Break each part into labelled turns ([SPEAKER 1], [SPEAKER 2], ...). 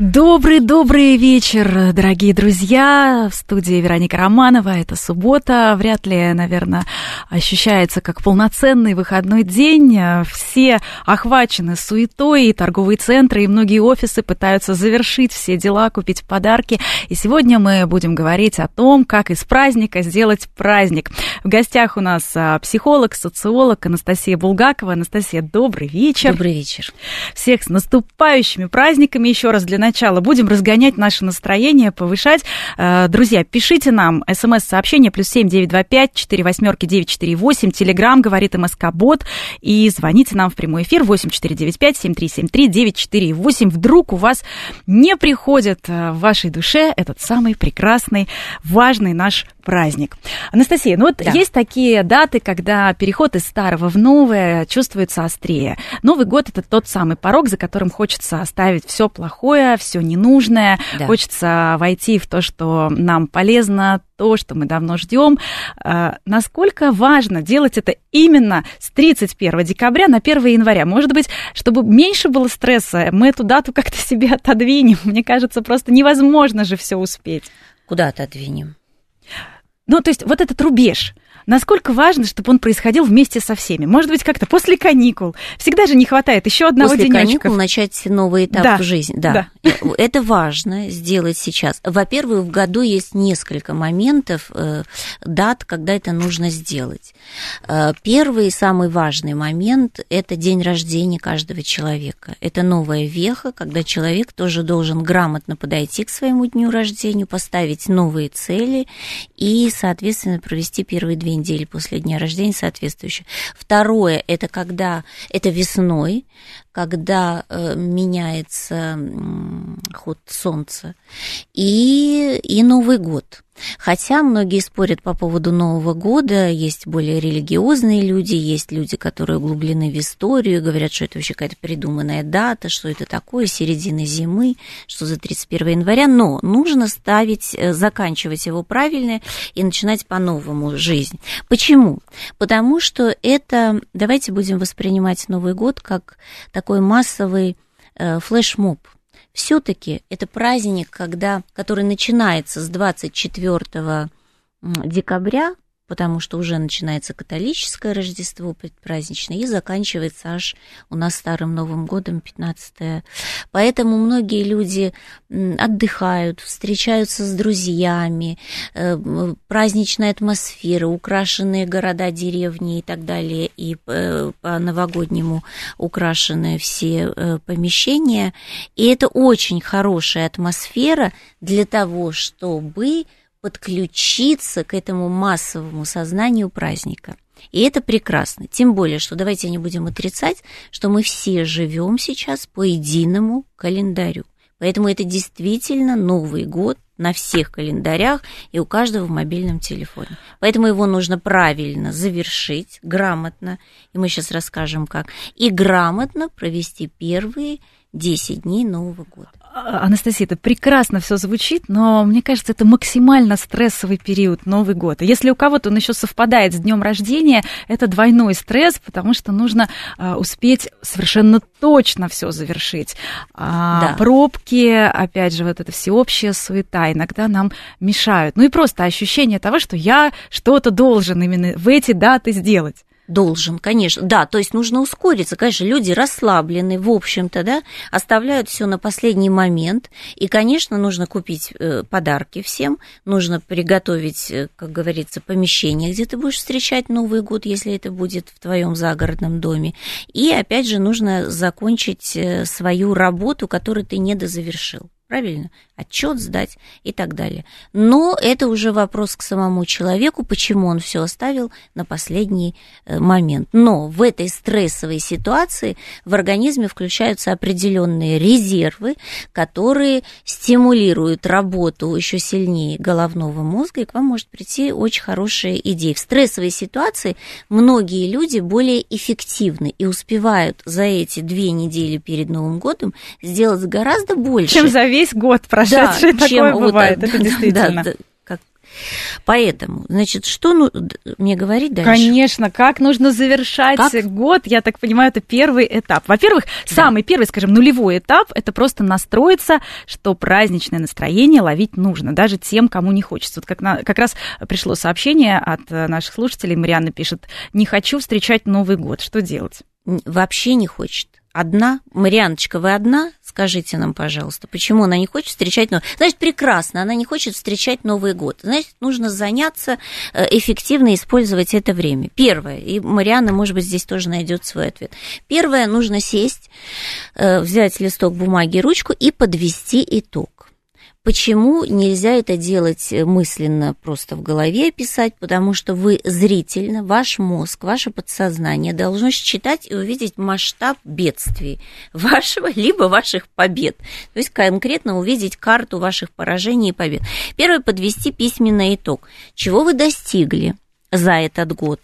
[SPEAKER 1] Добрый-добрый вечер, дорогие друзья. В студии Вероника Романова. Это суббота. Вряд ли, наверное, ощущается как полноценный выходной день. Все охвачены суетой, и торговые центры, и многие офисы пытаются завершить все дела, купить подарки. И сегодня мы будем говорить о том, как из праздника сделать праздник. В гостях у нас а, психолог, социолог Анастасия Булгакова. Анастасия, добрый вечер.
[SPEAKER 2] Добрый вечер.
[SPEAKER 1] Всех с наступающими праздниками. Еще раз для начала будем разгонять наше настроение, повышать. Э, друзья, пишите нам смс-сообщение плюс семь девять два пять четыре восьмерки девять четыре восемь. Телеграмм говорит МСК Бот. И звоните нам в прямой эфир восемь четыре девять пять семь три семь три девять четыре восемь. Вдруг у вас не приходит э, в вашей душе этот самый прекрасный, важный наш праздник. Анастасия, ну вот да. есть такие даты, когда переход из старого в новое чувствуется острее. Новый год это тот самый порог, за которым хочется оставить все плохое, все ненужное, да. хочется войти в то, что нам полезно, то, что мы давно ждем. А, насколько важно делать это именно с 31 декабря на 1 января? Может быть, чтобы меньше было стресса, мы эту дату как-то себе отодвинем. Мне кажется, просто невозможно же все успеть.
[SPEAKER 2] Куда отодвинем?
[SPEAKER 1] Ну, то есть вот этот рубеж – насколько важно, чтобы он происходил вместе со всеми? Может быть, как-то после каникул. Всегда же не хватает еще одного
[SPEAKER 2] после
[SPEAKER 1] денечка.
[SPEAKER 2] После каникул начать новый этап да, в жизни. Да. да. Э, это важно сделать сейчас. Во-первых, в году есть несколько моментов, э, дат, когда это нужно сделать. Э, первый и самый важный момент – это день рождения каждого человека. Это новая веха, когда человек тоже должен грамотно подойти к своему дню рождения, поставить новые цели и, соответственно, провести первые две недели после дня рождения соответствующие. Второе – это когда это весной, когда э, меняется ход Солнца, и, и Новый год. Хотя многие спорят по поводу Нового года, есть более религиозные люди, есть люди, которые углублены в историю, говорят, что это вообще какая-то придуманная дата, что это такое, середина зимы, что за 31 января, но нужно ставить, э, заканчивать его правильно и начинать по-новому жизнь. Почему? Потому что это, давайте будем воспринимать Новый год как такой массовый э, флешмоб – все-таки это праздник, когда, который начинается с 24 декабря потому что уже начинается католическое Рождество предпраздничное и заканчивается аж у нас Старым Новым годом 15 Поэтому многие люди отдыхают, встречаются с друзьями, э, праздничная атмосфера, украшенные города, деревни и так далее, и э, по-новогоднему украшены все э, помещения. И это очень хорошая атмосфера для того, чтобы подключиться к этому массовому сознанию праздника. И это прекрасно. Тем более, что давайте не будем отрицать, что мы все живем сейчас по единому календарю. Поэтому это действительно Новый год на всех календарях и у каждого в мобильном телефоне. Поэтому его нужно правильно завершить, грамотно, и мы сейчас расскажем как, и грамотно провести первые 10 дней Нового года.
[SPEAKER 1] А, Анастасия, это прекрасно все звучит, но мне кажется, это максимально стрессовый период Новый год. если у кого-то он еще совпадает с днем рождения, это двойной стресс, потому что нужно а, успеть совершенно точно все завершить. А, да. Пробки, опять же, вот эта всеобщая суета иногда нам мешают. Ну и просто ощущение того, что я что-то должен именно в эти даты сделать.
[SPEAKER 2] Должен, конечно, да, то есть нужно ускориться, конечно, люди расслаблены, в общем-то, да, оставляют все на последний момент, и, конечно, нужно купить э, подарки всем, нужно приготовить, э, как говорится, помещение, где ты будешь встречать Новый год, если это будет в твоем загородном доме, и, опять же, нужно закончить э, свою работу, которую ты не дозавершил правильно? Отчет сдать и так далее. Но это уже вопрос к самому человеку, почему он все оставил на последний э, момент. Но в этой стрессовой ситуации в организме включаются определенные резервы, которые стимулируют работу еще сильнее головного мозга, и к вам может прийти очень хорошая идея. В стрессовой ситуации многие люди более эффективны и успевают за эти две недели перед Новым годом сделать гораздо больше.
[SPEAKER 1] Чем за весь год прошедший, да, такое чем, бывает, вот, это действительно. Да, да.
[SPEAKER 2] Поэтому, значит, что ну, мне говорить дальше?
[SPEAKER 1] Конечно, как нужно завершать как? год, я так понимаю, это первый этап. Во-первых, да. самый первый, скажем, нулевой этап, это просто настроиться, что праздничное настроение ловить нужно, даже тем, кому не хочется. Вот как, на, как раз пришло сообщение от наших слушателей, Марианна пишет, не хочу встречать Новый год, что делать?
[SPEAKER 2] Вообще не хочет одна? Марианочка, вы одна? Скажите нам, пожалуйста, почему она не хочет встречать Новый Значит, прекрасно, она не хочет встречать Новый год. Значит, нужно заняться, э, эффективно использовать это время. Первое, и Марианна, может быть, здесь тоже найдет свой ответ. Первое, нужно сесть, э, взять листок бумаги, ручку и подвести итог. Почему нельзя это делать мысленно, просто в голове писать? Потому что вы зрительно, ваш мозг, ваше подсознание должно считать и увидеть масштаб бедствий вашего, либо ваших побед. То есть конкретно увидеть карту ваших поражений и побед. Первое, подвести письменный итог. Чего вы достигли за этот год?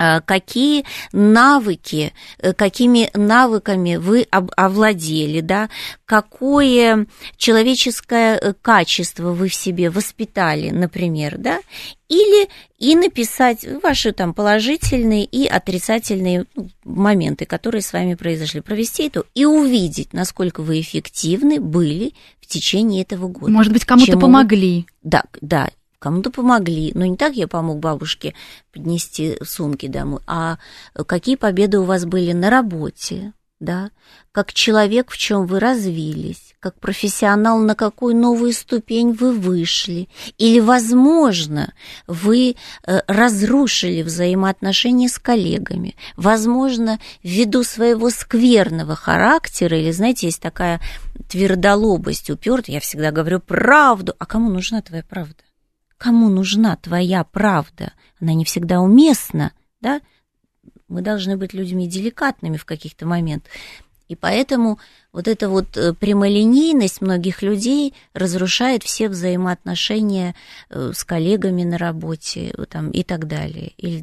[SPEAKER 2] Э, какие навыки, э, какими навыками вы овладели, да, какое человеческое э, качество вы в себе воспитали, например, да, или и написать ваши там положительные и отрицательные ну, моменты, которые с вами произошли, провести это и увидеть, насколько вы эффективны были в течение этого года.
[SPEAKER 1] Может быть, кому-то помогли.
[SPEAKER 2] Да, да, кому-то помогли. Но не так я помог бабушке поднести сумки домой, а какие победы у вас были на работе, да, как человек, в чем вы развились, как профессионал, на какую новую ступень вы вышли, или, возможно, вы э, разрушили взаимоотношения с коллегами, возможно, ввиду своего скверного характера, или, знаете, есть такая твердолобость, упертая, я всегда говорю правду, а кому нужна твоя правда? Кому нужна твоя правда? Она не всегда уместна, да? Мы должны быть людьми деликатными в каких-то моментах. И поэтому вот эта вот э, прямолинейность многих людей разрушает все взаимоотношения э, с коллегами на работе там, и так далее. Или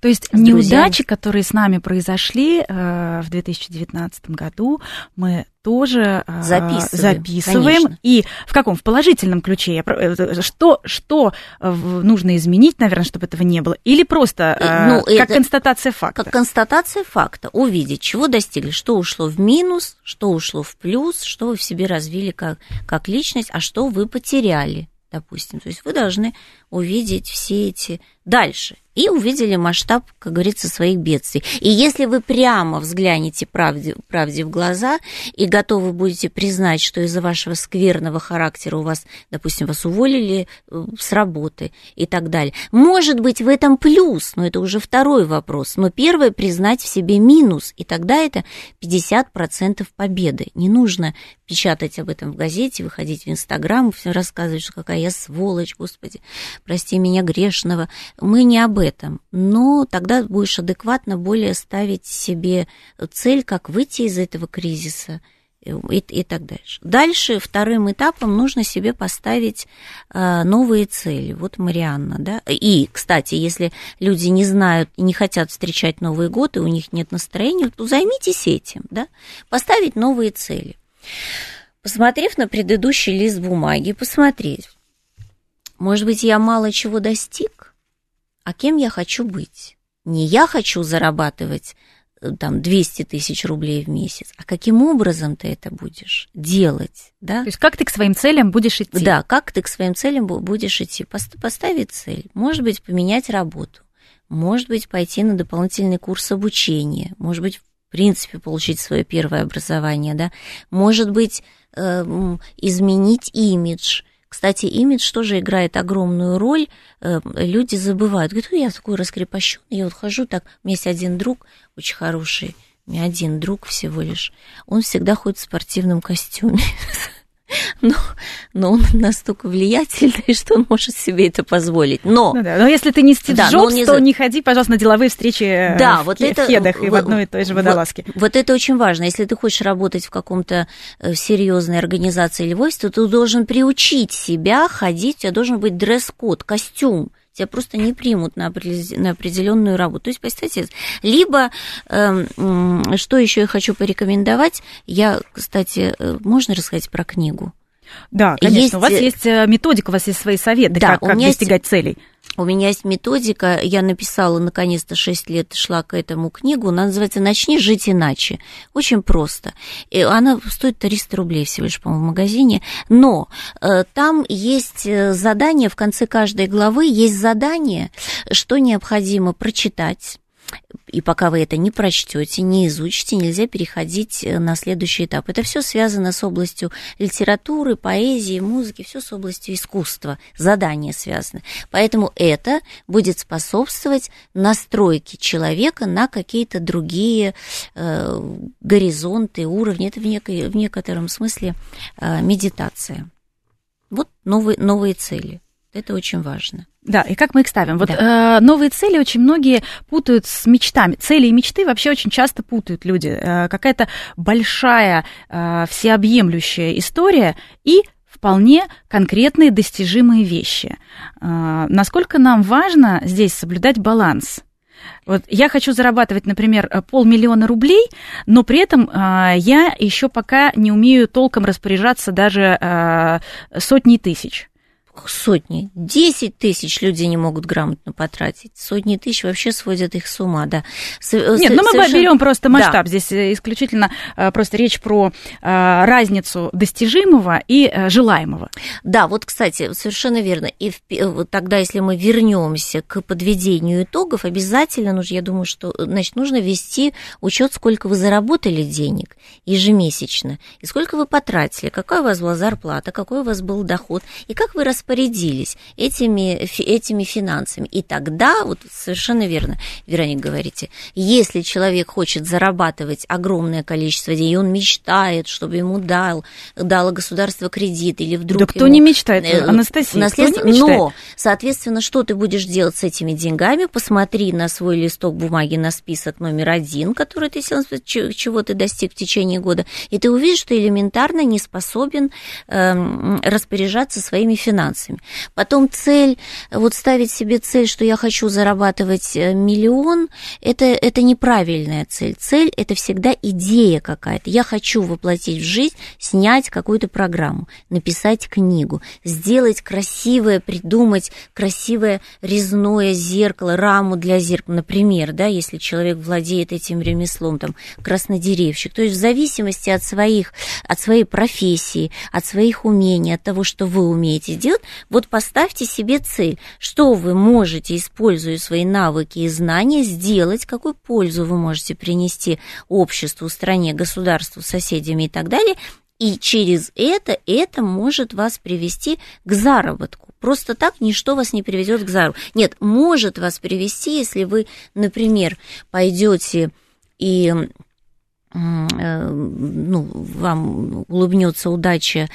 [SPEAKER 1] то есть неудачи, которые с нами произошли э, в 2019 году, мы тоже э, записываем, записываем. и в каком? В положительном ключе. Э, что что нужно изменить, наверное, чтобы этого не было, или просто ну, как это, констатация факта.
[SPEAKER 2] Как констатация факта, увидеть, чего достигли, что ушло в минус, что ушло в плюс, что вы в себе развили как как личность, а что вы потеряли, допустим. То есть вы должны увидеть все эти дальше и увидели масштаб, как говорится, своих бедствий. И если вы прямо взглянете правде, правде в глаза и готовы будете признать, что из-за вашего скверного характера у вас, допустим, вас уволили э, с работы и так далее, может быть, в этом плюс, но это уже второй вопрос. Но первое, признать в себе минус, и тогда это 50% победы. Не нужно печатать об этом в газете, выходить в Инстаграм, все рассказывать, что какая я сволочь, господи, прости меня грешного. Мы не об этом, но тогда будешь адекватно более ставить себе цель, как выйти из этого кризиса и, и так дальше. Дальше вторым этапом нужно себе поставить э, новые цели. Вот Марианна, да. И, кстати, если люди не знают и не хотят встречать Новый год, и у них нет настроения, то займитесь этим, да. Поставить новые цели. Посмотрев на предыдущий лист бумаги, посмотреть, может быть, я мало чего достиг, а кем я хочу быть. Не я хочу зарабатывать э, там 200 тысяч рублей в месяц, а каким образом ты это будешь делать, да?
[SPEAKER 1] То есть как ты к своим целям будешь идти?
[SPEAKER 2] Да, как ты к своим целям будешь идти. Поставить цель, может быть, поменять работу, может быть, пойти на дополнительный курс обучения, может быть, в принципе, получить свое первое образование, да, может быть, э, изменить имидж, кстати, имидж тоже играет огромную роль. Э, люди забывают. Говорят, я такой раскрепощенный, я вот хожу так. У меня есть один друг очень хороший, у меня один друг всего лишь. Он всегда ходит в спортивном костюме. но, но он настолько влиятельный, что он может себе это позволить. Но,
[SPEAKER 1] ну да, но если ты не Стив да, Джобс, не... то не ходи, пожалуйста, на деловые встречи э, да, в, вот это, в хедах и в одной и той же водолазке.
[SPEAKER 2] Вот, вот это очень важно. Если ты хочешь работать в каком-то э, серьезной организации или в офисе, то ты должен приучить себя ходить, у тебя должен быть дресс-код, костюм тебя просто не примут на определенную работу. То есть, представьте, либо, э, что еще я хочу порекомендовать, я, кстати, э, можно рассказать про книгу?
[SPEAKER 1] Да, конечно. Есть... У вас есть э, методика, у вас есть свои советы, да, как, как достигать есть... целей.
[SPEAKER 2] У меня есть методика, я написала наконец-то 6 лет, шла к этому книгу, она называется «Начни жить иначе». Очень просто. И она стоит 300 рублей всего лишь, по-моему, в магазине, но э, там есть э, задание, в конце каждой главы есть задание, что необходимо прочитать, и пока вы это не прочтете, не изучите, нельзя переходить э, на следующий этап. Это все связано с областью литературы, поэзии, музыки, все с областью искусства, задания связаны. Поэтому это будет способствовать настройке человека на какие-то другие э, горизонты, уровни. Это в, некой, в некотором смысле э, медитация. Вот новые, новые цели. Это очень важно.
[SPEAKER 1] Да, и как мы их ставим? Вот да. э, новые цели очень многие путают с мечтами. Цели и мечты вообще очень часто путают люди. Э, какая-то большая, э, всеобъемлющая история и вполне конкретные достижимые вещи. Э, насколько нам важно здесь соблюдать баланс? Вот я хочу зарабатывать, например, полмиллиона рублей, но при этом э, я еще пока не умею толком распоряжаться даже э, сотней тысяч
[SPEAKER 2] сотни, десять тысяч люди не могут грамотно потратить. Сотни тысяч вообще сводят их с ума, да.
[SPEAKER 1] С, Нет, ну мы совершенно... берем просто масштаб. Да. Здесь э, исключительно э, просто речь про э, разницу достижимого и желаемого.
[SPEAKER 2] Да, вот, кстати, совершенно верно. И вот тогда, если мы вернемся к подведению итогов, обязательно нужно, я думаю, что значит, нужно вести учет, сколько вы заработали денег ежемесячно, и сколько вы потратили, какая у вас была зарплата, какой у вас был доход, и как вы распределили распорядились этими, этими финансами. И тогда, вот совершенно верно, Вероник, говорите, если человек хочет зарабатывать огромное количество денег, и он мечтает, чтобы ему дал, дало государство кредит, или вдруг
[SPEAKER 1] Да кто
[SPEAKER 2] ему,
[SPEAKER 1] не мечтает, э, Анастасия,
[SPEAKER 2] наследство, не мечтает? Но, соответственно, что ты будешь делать с этими деньгами? Посмотри на свой листок бумаги, на список номер один, который ты чего ты достиг в течение года, и ты увидишь, что элементарно не способен э, распоряжаться своими финансами финансами. Потом цель, вот ставить себе цель, что я хочу зарабатывать э, миллион, это, это неправильная цель. Цель – это всегда идея какая-то. Я хочу воплотить в жизнь, снять какую-то программу, написать книгу, сделать красивое, придумать красивое резное зеркало, раму для зеркала, например, да, если человек владеет этим ремеслом, там, краснодеревщик. То есть в зависимости от своих, от своей профессии, от своих умений, от того, что вы умеете делать, вот поставьте себе цель, что вы можете, используя свои навыки и знания, сделать, какую пользу вы можете принести обществу, стране, государству, соседям и так далее, и через это это может вас привести к заработку. Просто так ничто вас не приведет к заработку. Нет, может вас привести, если вы, например, пойдете и э, ну, вам улыбнется удача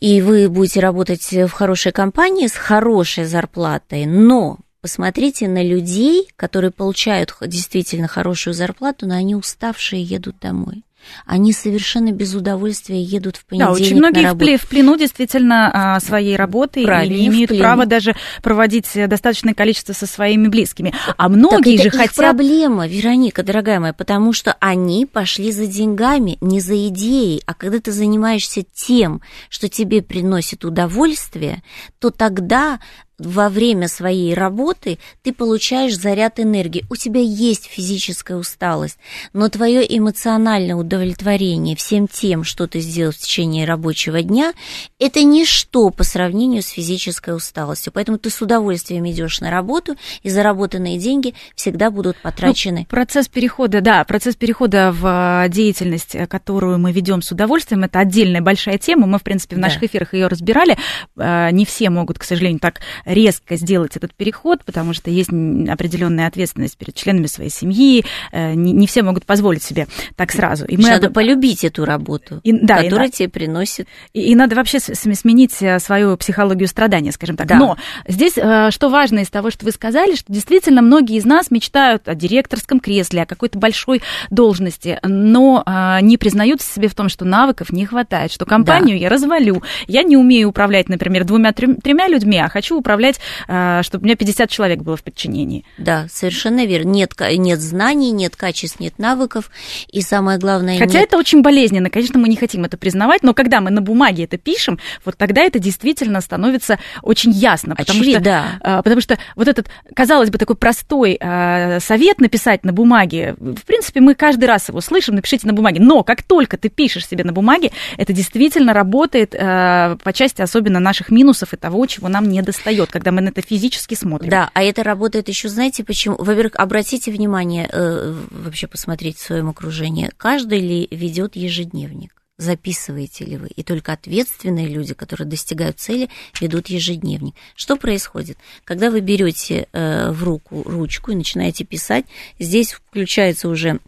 [SPEAKER 2] и вы будете работать в хорошей компании с хорошей зарплатой, но посмотрите на людей, которые получают действительно хорошую зарплату, но они уставшие едут домой они совершенно без удовольствия едут в понедельник
[SPEAKER 1] Да, очень многие на работу. в плену действительно а, своей работы Правильно, и не имеют права даже проводить достаточное количество со своими близкими. А многие
[SPEAKER 2] так
[SPEAKER 1] же это хотят...
[SPEAKER 2] проблема, Вероника, дорогая моя, потому что они пошли за деньгами, не за идеей. А когда ты занимаешься тем, что тебе приносит удовольствие, то тогда во время своей работы ты получаешь заряд энергии. У тебя есть физическая усталость, но твое эмоциональное удовлетворение всем тем, что ты сделал в течение рабочего дня, это ничто по сравнению с физической усталостью. Поэтому ты с удовольствием идешь на работу, и заработанные деньги всегда будут потрачены. Ну,
[SPEAKER 1] процесс перехода, да, процесс перехода в э, деятельность, э, которую мы ведем с удовольствием, это отдельная большая тема. Мы, в принципе, в наших да. эфирах ее разбирали. Э, не все могут, к сожалению, так резко сделать этот переход, потому что есть определенная ответственность перед членами своей семьи, э, не, не все могут позволить себе так сразу. И
[SPEAKER 2] мы надо об... полюбить эту работу, и, да, которая и, тебе приносит.
[SPEAKER 1] И, и надо вообще сменить э, свою психологию страдания, скажем так. Да. Но здесь э, что важно из того, что вы сказали, что действительно многие из нас мечтают о директорском кресле, о какой-то большой должности, но не признаются себе в том, что навыков не хватает, что компанию да. я развалю. Я не умею управлять, например, двумя-тремя людьми, а хочу управлять, чтобы у меня 50 человек было в подчинении.
[SPEAKER 2] Да, совершенно верно. Нет, нет знаний, нет качеств, нет навыков, и самое главное...
[SPEAKER 1] Хотя
[SPEAKER 2] нет...
[SPEAKER 1] это очень болезненно, конечно, мы не хотим это признавать, но когда мы на бумаге это пишем, вот тогда это действительно становится очень ясно, потому Очевидно, что, да. А, потому что вот этот, казалось бы, такой простой а, совет написать на бумаге, в принципе, мы каждый раз его слышим, напишите на бумаге, но как только ты пишешь себе на бумаге, это действительно работает а, по части особенно наших минусов и того, чего нам не достает, когда мы на это физически смотрим.
[SPEAKER 2] Да, а это работает еще, знаете, почему? Во-первых, обратите внимание, э, вообще посмотреть в своем окружении, каждый ли ведет ежедневник? записываете ли вы. И только ответственные люди, которые достигают цели, ведут ежедневник. Что происходит? Когда вы берете э, в руку ручку и начинаете писать, здесь включается уже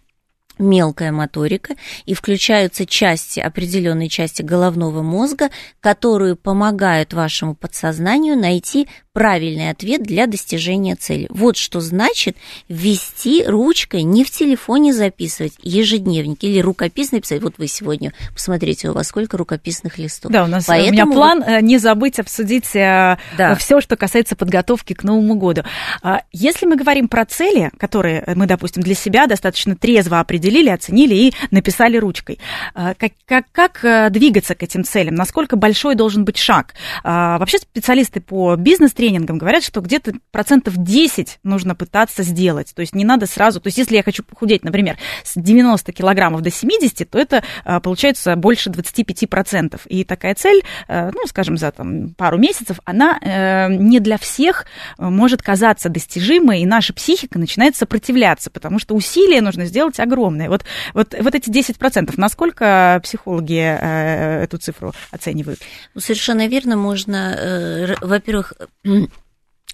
[SPEAKER 2] мелкая моторика и включаются части, определенные части головного мозга, которые помогают вашему подсознанию найти правильный ответ для достижения цели. Вот что значит ввести ручкой, не в телефоне записывать, ежедневник или рукописно писать. Вот вы сегодня, посмотрите, у вас сколько рукописных листов.
[SPEAKER 1] Да, у нас Поэтому... у меня план э, не забыть обсудить э, да. все, что касается подготовки к Новому году. А, если мы говорим про цели, которые мы, допустим, для себя достаточно трезво определили, оценили и написали ручкой, а, как, как, как э, двигаться к этим целям? Насколько большой должен быть шаг? А, вообще специалисты по бизнес-тренингу тренингам говорят, что где-то процентов 10 нужно пытаться сделать. То есть не надо сразу... То есть если я хочу похудеть, например, с 90 килограммов до 70, то это а, получается больше 25 процентов. И такая цель, э, ну, скажем, за там, пару месяцев, она э, не для всех может казаться достижимой, и наша психика начинает сопротивляться, потому что усилия нужно сделать огромные. Вот, вот, вот эти 10 процентов, насколько психологи э, эту цифру оценивают?
[SPEAKER 2] Ну, совершенно верно, можно, во-первых,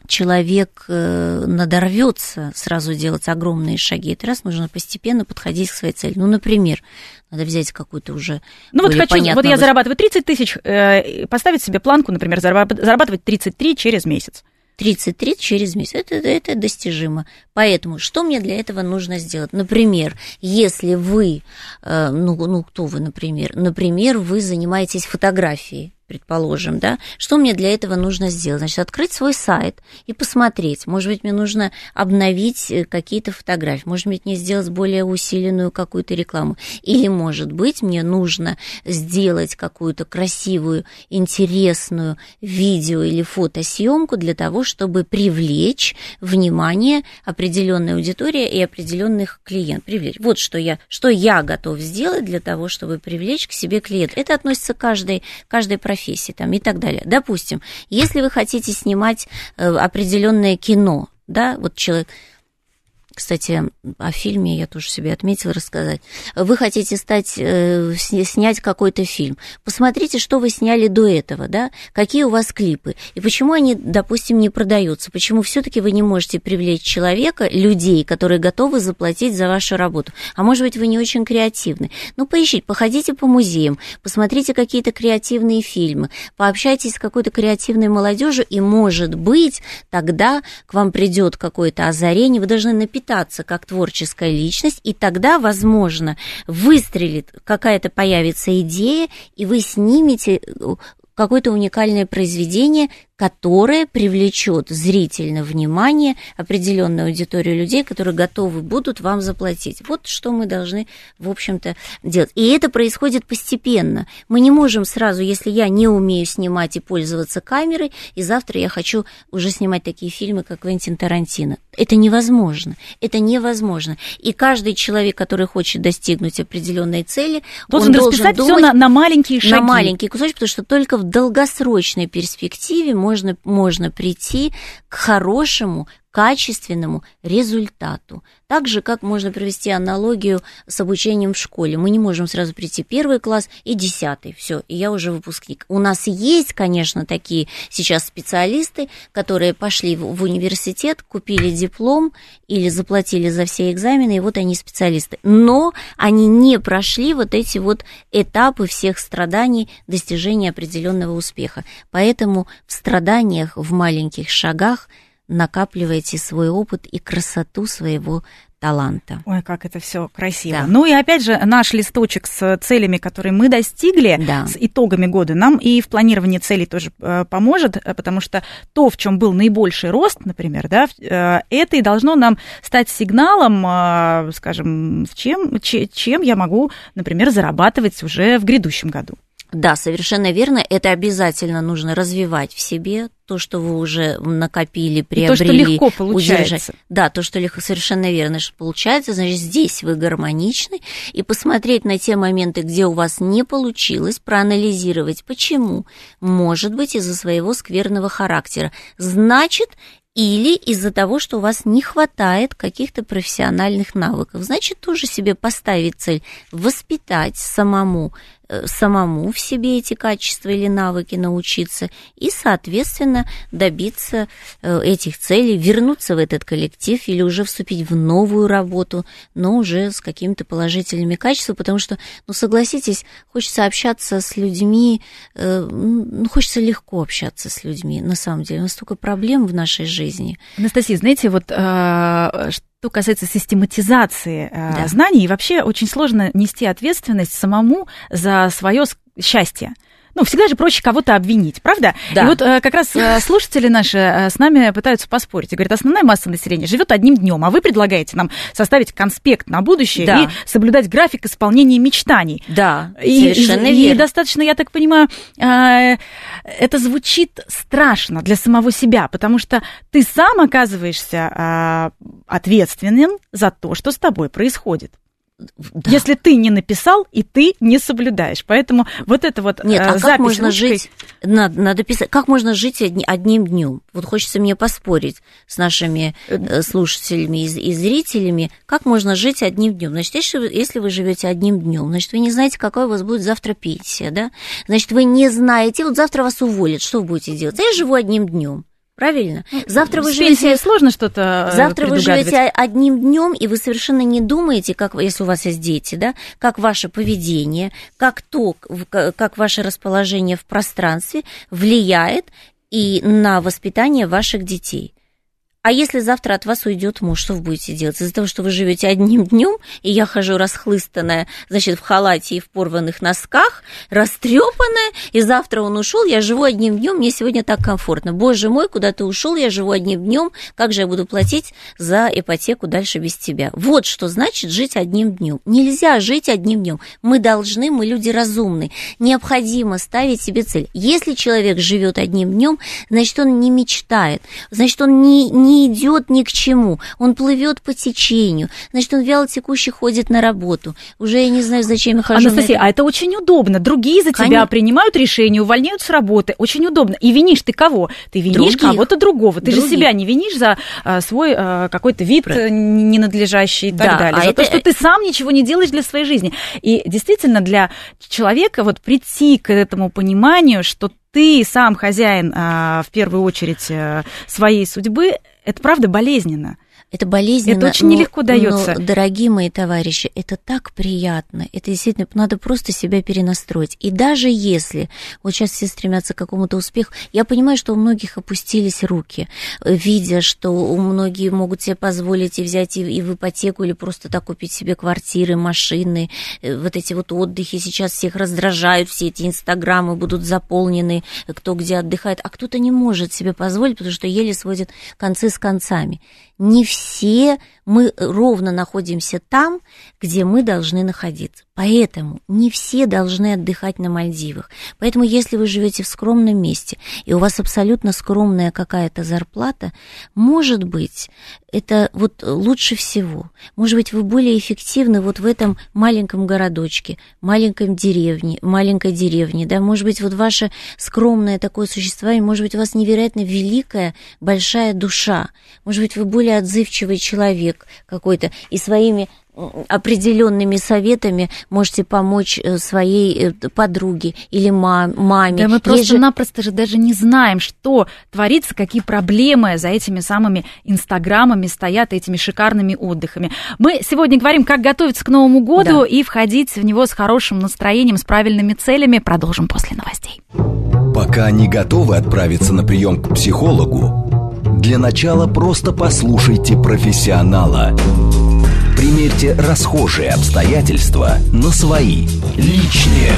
[SPEAKER 2] человек э, надорвется сразу делать огромные шаги. Это раз нужно постепенно подходить к своей цели. Ну, например, надо взять какую-то уже
[SPEAKER 1] Ну вот хочу, вот я зарабатываю 30 тысяч, э, поставить себе планку, например, зарабатывать 33 через месяц.
[SPEAKER 2] 33 через месяц. Это, это достижимо. Поэтому что мне для этого нужно сделать? Например, если вы, э, ну, ну кто вы, например? Например, вы занимаетесь фотографией предположим, да, что мне для этого нужно сделать? Значит, открыть свой сайт и посмотреть. Может быть, мне нужно обновить э, какие-то фотографии, может быть, мне сделать более усиленную какую-то рекламу. Или, может быть, мне нужно сделать какую-то красивую, интересную видео или фотосъемку для того, чтобы привлечь внимание определенной аудитории и определенных клиентов. Привлечь. Вот что я, что я готов сделать для того, чтобы привлечь к себе клиента. Это относится к каждой, каждой профессии профессии там, и так далее. Допустим, если вы хотите снимать э, определенное кино, да, вот человек кстати, о фильме я тоже себе отметила рассказать. Вы хотите стать, э, снять какой-то фильм. Посмотрите, что вы сняли до этого, да? Какие у вас клипы? И почему они, допустим, не продаются? Почему все-таки вы не можете привлечь человека, людей, которые готовы заплатить за вашу работу? А может быть, вы не очень креативны? Ну, поищите, походите по музеям, посмотрите какие-то креативные фильмы, пообщайтесь с какой-то креативной молодежью, и, может быть, тогда к вам придет какое-то озарение, вы должны напитать питаться как творческая личность, и тогда, возможно, выстрелит, какая-то появится идея, и вы снимете э, какое-то уникальное произведение, которое привлечет зрительное внимание определенную аудиторию людей, которые готовы будут вам заплатить. Вот что мы должны, в общем-то, делать. И это происходит постепенно. Мы не можем сразу, если я не умею снимать и пользоваться камерой, и завтра я хочу уже снимать такие фильмы, как Квентин Тарантино. Это невозможно. Это невозможно. И каждый человек, который хочет достигнуть определенной цели,
[SPEAKER 1] должен, он должен расписать думать все на, на маленькие шаги.
[SPEAKER 2] На маленькие кусочки, потому что только в долгосрочной перспективе можно, можно прийти к хорошему, качественному результату. Так же, как можно провести аналогию с обучением в школе. Мы не можем сразу прийти первый класс и десятый, все, и я уже выпускник. У нас есть, конечно, такие сейчас специалисты, которые пошли в, университет, купили диплом или заплатили за все экзамены, и вот они специалисты. Но они не прошли вот эти вот этапы всех страданий достижения определенного успеха. Поэтому в страданиях, в маленьких шагах – накапливаете свой опыт и красоту своего таланта.
[SPEAKER 1] Ой, как это все красиво. Да. Ну и опять же, наш листочек с целями, которые мы достигли, да. с итогами года, нам и в планировании целей тоже э, поможет, э, потому что то, в чем был наибольший рост, например, да, э, это и должно нам стать сигналом, скажем, в чем, чем я могу, например, зарабатывать уже в грядущем году.
[SPEAKER 2] Да, совершенно верно. Это обязательно нужно развивать в себе. То, что вы уже накопили, приобрели. И то, что
[SPEAKER 1] легко получается. Удержать.
[SPEAKER 2] Да, то, что легко, совершенно верно, что получается. Значит, здесь вы гармоничны. И посмотреть на те моменты, где у вас не получилось, проанализировать, почему. Может быть, из-за своего скверного характера. Значит, или из-за того, что у вас не хватает каких-то профессиональных навыков. Значит, тоже себе поставить цель воспитать самому самому в себе эти качества или навыки научиться и, соответственно, добиться э, этих целей, вернуться в этот коллектив или уже вступить в новую работу, но уже с какими-то положительными качествами, потому что, ну, согласитесь, хочется общаться с людьми, э, ну, хочется легко общаться с людьми, на самом деле, у нас столько проблем в нашей жизни.
[SPEAKER 1] Анастасия, знаете, вот что касается систематизации э, да. знаний, и вообще очень сложно нести ответственность самому за свое счастье ну, всегда же проще кого-то обвинить, правда? Да. И вот э, как раз э, слушатели наши э, с нами пытаются поспорить. И говорят, основная масса населения живет одним днем, а вы предлагаете нам составить конспект на будущее да. и соблюдать график исполнения мечтаний.
[SPEAKER 2] Да, и, совершенно
[SPEAKER 1] и, верно. И достаточно, я так понимаю, это звучит страшно для самого себя, потому что ты сам оказываешься ответственным за то, что с тобой происходит. Да. Если ты не написал, и ты не соблюдаешь. Поэтому вот это вот
[SPEAKER 2] Нет, а как можно ручкой... жить? Надо, надо писать. Как можно жить одним днем? Вот хочется мне поспорить с нашими э, э, слушателями и, и зрителями. Как можно жить одним днем? Значит, если вы, если вы живете одним днем, значит, вы не знаете, какая у вас будет завтра пенсия, да? Значит, вы не знаете, вот завтра вас уволят, что вы будете делать? Я живу одним днем. Правильно.
[SPEAKER 1] Ну, завтра вы живете сложно что-то.
[SPEAKER 2] Э, завтра вы живете одним днем, и вы совершенно не думаете, как если у вас есть дети, да, как ваше поведение, как то, как ваше расположение в пространстве влияет и на воспитание ваших детей. А если завтра от вас уйдет муж, что вы будете делать? Из-за того, что вы живете одним днем, и я хожу расхлыстанная, значит, в халате и в порванных носках, растрепанная, и завтра он ушел, я живу одним днем, мне сегодня так комфортно. Боже мой, куда ты ушел, я живу одним днем, как же я буду платить за ипотеку дальше без тебя? Вот что значит жить одним днем. Нельзя жить одним днем. Мы должны, мы люди разумные. Необходимо ставить себе цель. Если человек живет одним днем, значит, он не мечтает, значит, он не, не не идет ни к чему, он плывет по течению, значит, он вяло текущий ходит на работу. Уже я не знаю, зачем я хожу.
[SPEAKER 1] Анастасия, это. а это очень удобно. Другие за Конечно. тебя принимают решения, увольняют с работы. Очень удобно. И винишь ты кого? Ты винишь кого-то другого. Ты Других. же себя не винишь за а, свой а, какой-то вид Правильно. ненадлежащий и да, так далее. А за это... то, что ты сам ничего не делаешь для своей жизни. И действительно, для человека вот прийти к этому пониманию, что ты сам хозяин а, в первую очередь э, своей судьбы, это правда болезненно.
[SPEAKER 2] Это болезненно.
[SPEAKER 1] Это очень но, нелегко дается.
[SPEAKER 2] Но, дорогие мои товарищи, это так приятно. Это действительно надо просто себя перенастроить. И даже если вот сейчас все стремятся к какому-то успеху, я понимаю, что у многих опустились руки, видя, что у многие могут себе позволить и взять и, и в ипотеку или просто так купить себе квартиры, машины, э, вот эти вот отдыхи сейчас всех раздражают, все эти инстаграмы будут заполнены, кто где отдыхает, а кто-то не может себе позволить, потому что еле сводит концы с концами. Не все мы ровно находимся там, где мы должны находиться. Поэтому не все должны отдыхать на Мальдивах. Поэтому если вы живете в скромном месте, и у вас абсолютно скромная какая-то зарплата, может быть, это вот лучше всего. Может быть, вы более эффективны вот в этом маленьком городочке, маленьком деревне, маленькой деревне, да, может быть, вот ваше скромное такое существование, может быть, у вас невероятно великая, большая душа, может быть, вы более отзывчивый человек какой-то, и своими определенными советами можете помочь э, своей э, подруге или маме.
[SPEAKER 1] Да мы просто-напросто же... же даже не знаем, что творится, какие проблемы за этими самыми инстаграмами стоят, этими шикарными отдыхами. Мы сегодня говорим, как готовиться к Новому году да. и входить в него с хорошим настроением, с правильными целями. Продолжим после новостей.
[SPEAKER 3] Пока не готовы отправиться на прием к психологу, для начала просто послушайте профессионала – Примерьте расхожие обстоятельства на свои, личные.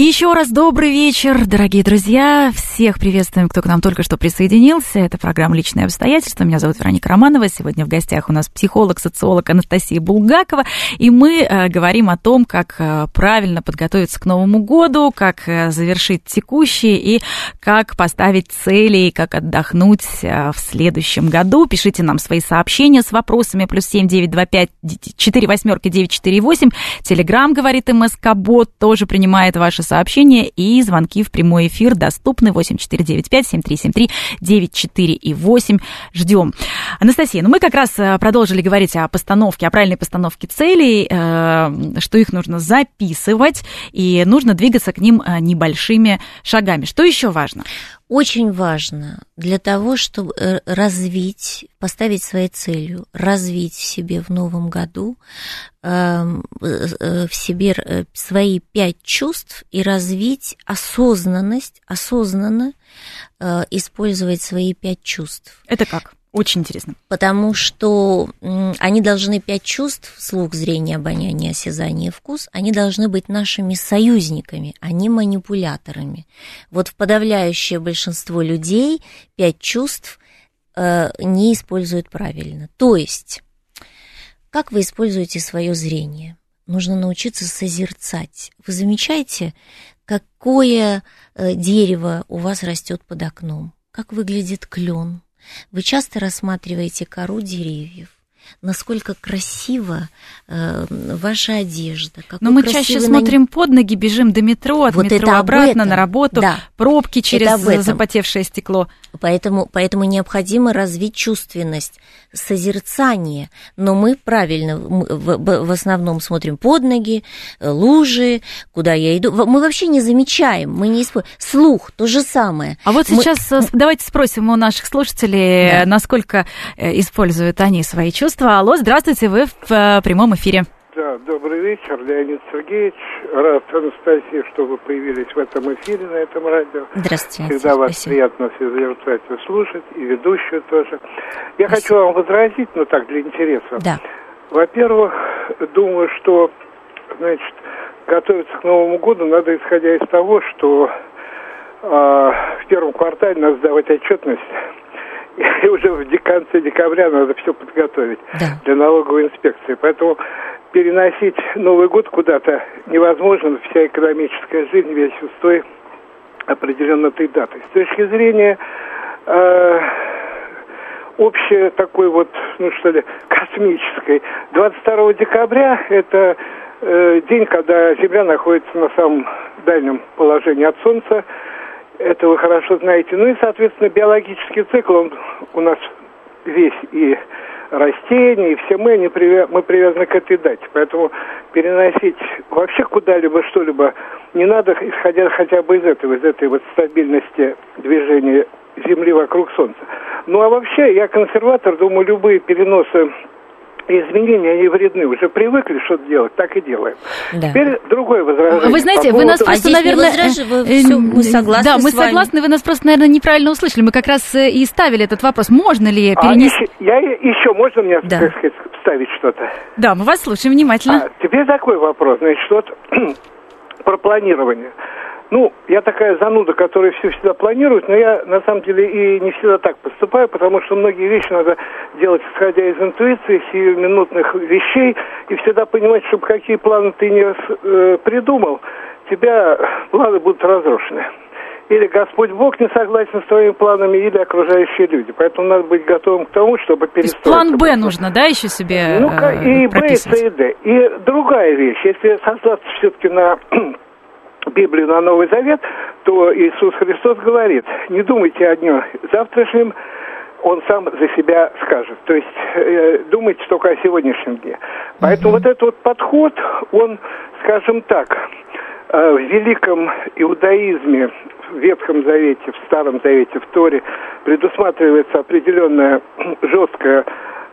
[SPEAKER 1] Еще раз добрый вечер, дорогие друзья. Всех приветствуем, кто к нам только что присоединился. Это программа «Личные обстоятельства». Меня зовут Вероника Романова. Сегодня в гостях у нас психолог, социолог Анастасия Булгакова. И мы э, говорим о том, как э, правильно подготовиться к Новому году, как э, завершить текущий и как поставить цели, и как отдохнуть в следующем году. Пишите нам свои сообщения с вопросами. Плюс семь девять два пять четыре восьмерки девять четыре восемь. Телеграмм, говорит МСК Бот, тоже принимает ваши сообщения и звонки в прямой эфир доступны 8495-7373-94 и 8. Ждем. Анастасия, ну мы как раз э, продолжили говорить о постановке, о правильной постановке целей, э, что их нужно записывать и нужно двигаться к ним э, небольшими шагами. Что еще важно?
[SPEAKER 2] Очень важно для того, чтобы э, развить, поставить своей целью, развить в себе в новом году эм, э, э, в себе свои пять чувств и развить осознанность, осознанно использовать свои пять чувств.
[SPEAKER 1] Это как? Очень интересно.
[SPEAKER 2] Потому что они должны пять чувств, слух, зрение, обоняние, осязание, вкус, они должны быть нашими союзниками, а не манипуляторами. Вот в подавляющее большинство людей пять чувств э, не используют правильно. То есть, как вы используете свое зрение? Нужно научиться созерцать. Вы замечаете, какое э, дерево у вас растет под окном? Как выглядит клен? Вы часто рассматриваете кору деревьев, насколько красиво э, ваша одежда.
[SPEAKER 1] Но мы чаще смотрим под ноги, бежим до метро, от вот метро обратно на работу, да. пробки через запотевшее стекло.
[SPEAKER 2] Поэтому, поэтому необходимо развить чувственность, созерцание. Но мы правильно, в, основном смотрим под ноги, э, лужи, куда я иду. Мы вообще не замечаем, мы не используем. Слух то же самое.
[SPEAKER 1] А вот
[SPEAKER 2] мы...
[SPEAKER 1] сейчас э, давайте спросим у наших слушателей, да. насколько э, используют они свои чувства. Алло, здравствуйте, вы в прямом эфире.
[SPEAKER 4] Да, добрый вечер, Леонид Сергеевич. Рад, Анастасия, что вы появились в этом эфире, на этом радио.
[SPEAKER 2] Здравствуйте.
[SPEAKER 4] Всегда вас спасибо. приятно созерцать слушать, и ведущую тоже. Я спасибо. хочу вам возразить, ну так, для интереса.
[SPEAKER 2] Да.
[SPEAKER 4] Во-первых, думаю, что, значит, готовиться к Новому году надо, исходя из того, что э, в первом квартале надо сдавать отчетность и уже в конце декабря надо все подготовить
[SPEAKER 2] да.
[SPEAKER 4] для налоговой инспекции. Поэтому переносить Новый год куда-то невозможно. Вся экономическая жизнь, весь устой определен этой датой. С точки зрения э, общей такой вот, ну что ли, космической, 22 декабря это э, день, когда Земля находится на самом дальнем положении от Солнца. Это вы хорошо знаете. Ну и, соответственно, биологический цикл, он у нас весь и растения, и все мы, не привя... мы привязаны к этой дате. Поэтому переносить вообще куда-либо что-либо не надо, исходя хотя бы из этого, из этой вот стабильности движения Земли вокруг Солнца. Ну а вообще, я консерватор, думаю, любые переносы изменения, они вредны. Уже привыкли что-то делать, так и делаем. Да. Теперь другое возражение.
[SPEAKER 1] Вы знаете, вы нас просто, а наверное... Возражи,
[SPEAKER 2] э, все, мы согласны
[SPEAKER 1] Да, мы согласны, вы нас просто, наверное, неправильно услышали. Мы как раз э, и ставили этот вопрос. Можно ли а, перенести...
[SPEAKER 4] А, я еще, можно мне, да. так сказать, вставить что-то?
[SPEAKER 1] Да, мы вас слушаем внимательно.
[SPEAKER 4] А, теперь такой вопрос. Значит, вот про планирование. Ну, я такая зануда, которая все всегда планирует, но я на самом деле и не всегда так поступаю, потому что многие вещи надо делать исходя из интуиции, сиюминутных вещей, и всегда понимать, чтобы какие планы ты не э, придумал, тебя планы будут разрушены. Или Господь Бог не согласен с твоими планами, или окружающие люди. Поэтому надо быть готовым к тому, чтобы перестроить.
[SPEAKER 1] План Б нужно, да, еще себе Ну,
[SPEAKER 4] и Б, и С, и Д. И другая вещь, если сослаться все-таки на Библию на Новый Завет, то Иисус Христос говорит, не думайте о дне завтрашнем, он сам за себя скажет. То есть э, думайте только о сегодняшнем дне. Поэтому mm-hmm. вот этот вот подход, он, скажем так, э, в великом иудаизме, в Ветхом Завете, в Старом Завете, в Торе предусматривается определенная жесткая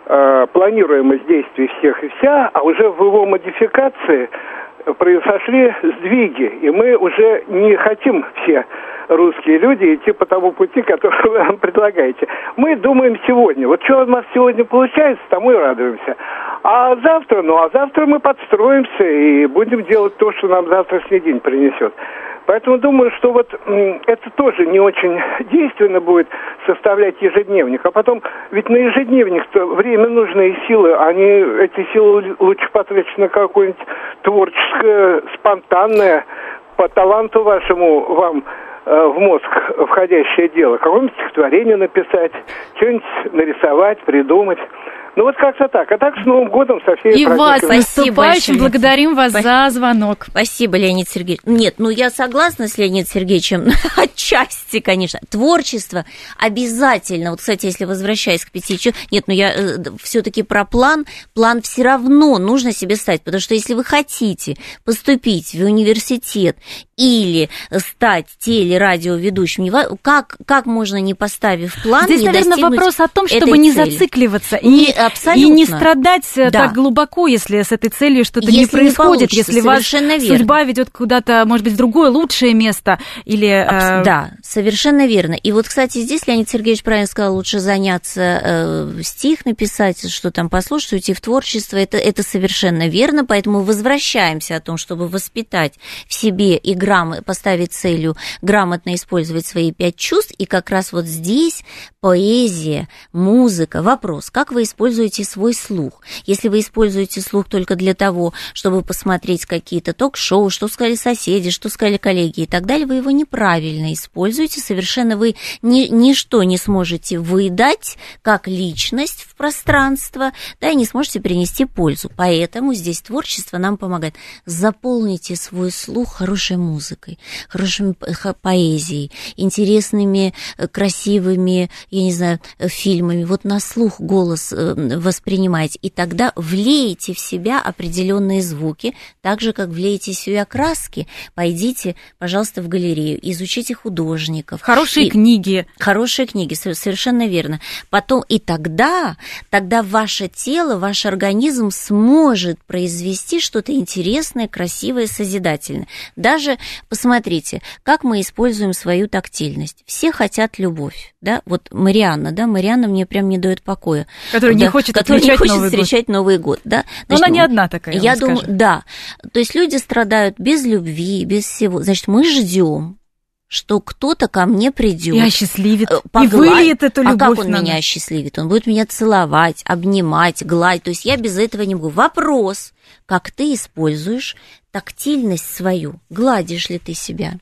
[SPEAKER 4] э, планируемость действий всех и вся, а уже в его модификации произошли сдвиги, и мы уже не хотим все русские люди идти по тому пути, который вы нам предлагаете. Мы думаем сегодня. Вот что у нас сегодня получается, тому и радуемся. А завтра, ну а завтра мы подстроимся и будем делать то, что нам завтрашний день принесет. Поэтому думаю, что вот это тоже не очень действенно будет составлять ежедневник. А потом, ведь на ежедневник-то время нужно и силы. Они, эти силы лучше потратить на какое-нибудь творческое, спонтанное, по таланту вашему вам э, в мозг входящее дело. Какое-нибудь стихотворение написать, что-нибудь нарисовать, придумать. Ну вот как-то так. А так с Новым годом со всей
[SPEAKER 1] И вас с наступающим. Благодарим вас Спасибо. за звонок.
[SPEAKER 2] Спасибо, Леонид Сергеевич. Нет, ну я согласна с Леонидом Сергеевичем отчасти, конечно. Творчество обязательно. Вот, кстати, если возвращаясь к пяти нет, ну я э, все-таки про план. План все равно нужно себе ставить, потому что если вы хотите поступить в университет или стать телерадиоведущим, как, как можно не поставив план,
[SPEAKER 1] Здесь,
[SPEAKER 2] не
[SPEAKER 1] наверное, вопрос о том, чтобы не цели. зацикливаться и, и не страдать э, да. так глубоко, если с этой целью что-то не происходит, не если ваша судьба ведет куда-то, может быть, в другое лучшее место или...
[SPEAKER 2] Абс- э... Да, совершенно верно. И вот, кстати, здесь Леонид Сергеевич правильно сказал, лучше заняться э, стих написать, что там послушать, уйти в творчество, это, это совершенно верно, поэтому возвращаемся о том, чтобы воспитать в себе и грам... поставить целью грамотно использовать свои пять чувств, и как раз вот здесь поэзия, музыка, вопрос, как вы используете свой слух? Если вы используете слух только для того, чтобы посмотреть какие-то ток-шоу, что сказали соседи, что сказали коллеги и так далее, вы его неправильно используете, совершенно вы ни, ничто не сможете выдать как личность в пространство, да, и не сможете принести пользу. Поэтому здесь творчество нам помогает. Заполните свой слух хорошей музыкой, хорошей поэзией, интересными, э, красивыми я не знаю, фильмами, вот на слух голос э, воспринимаете, и тогда влеете в себя определенные звуки, так же, как влеете в себя краски. Пойдите, пожалуйста, в галерею, изучите художников.
[SPEAKER 1] Хорошие и... книги.
[SPEAKER 2] Хорошие книги, совершенно верно. Потом, и тогда, тогда ваше тело, ваш организм сможет произвести что-то интересное, красивое, созидательное. Даже, посмотрите, как мы используем свою тактильность. Все хотят любовь, да, вот Марианна, да, Марианна мне прям не дает покоя.
[SPEAKER 1] Которая
[SPEAKER 2] да,
[SPEAKER 1] не хочет
[SPEAKER 2] которая
[SPEAKER 1] не
[SPEAKER 2] хочет
[SPEAKER 1] Новый
[SPEAKER 2] встречать
[SPEAKER 1] год.
[SPEAKER 2] Новый год, да.
[SPEAKER 1] Значит, Но она не одна такая.
[SPEAKER 2] Я думаю, скажет. да. То есть люди страдают без любви, без всего. Значит, мы ждем, что кто-то ко мне придет.
[SPEAKER 1] И осчастливит. Погладь. И выльет эту любовь.
[SPEAKER 2] А как он меня осчастливит? Он будет меня целовать, обнимать, гладить. То есть я без этого не могу. Вопрос, как ты используешь тактильность свою? Гладишь ли ты себя?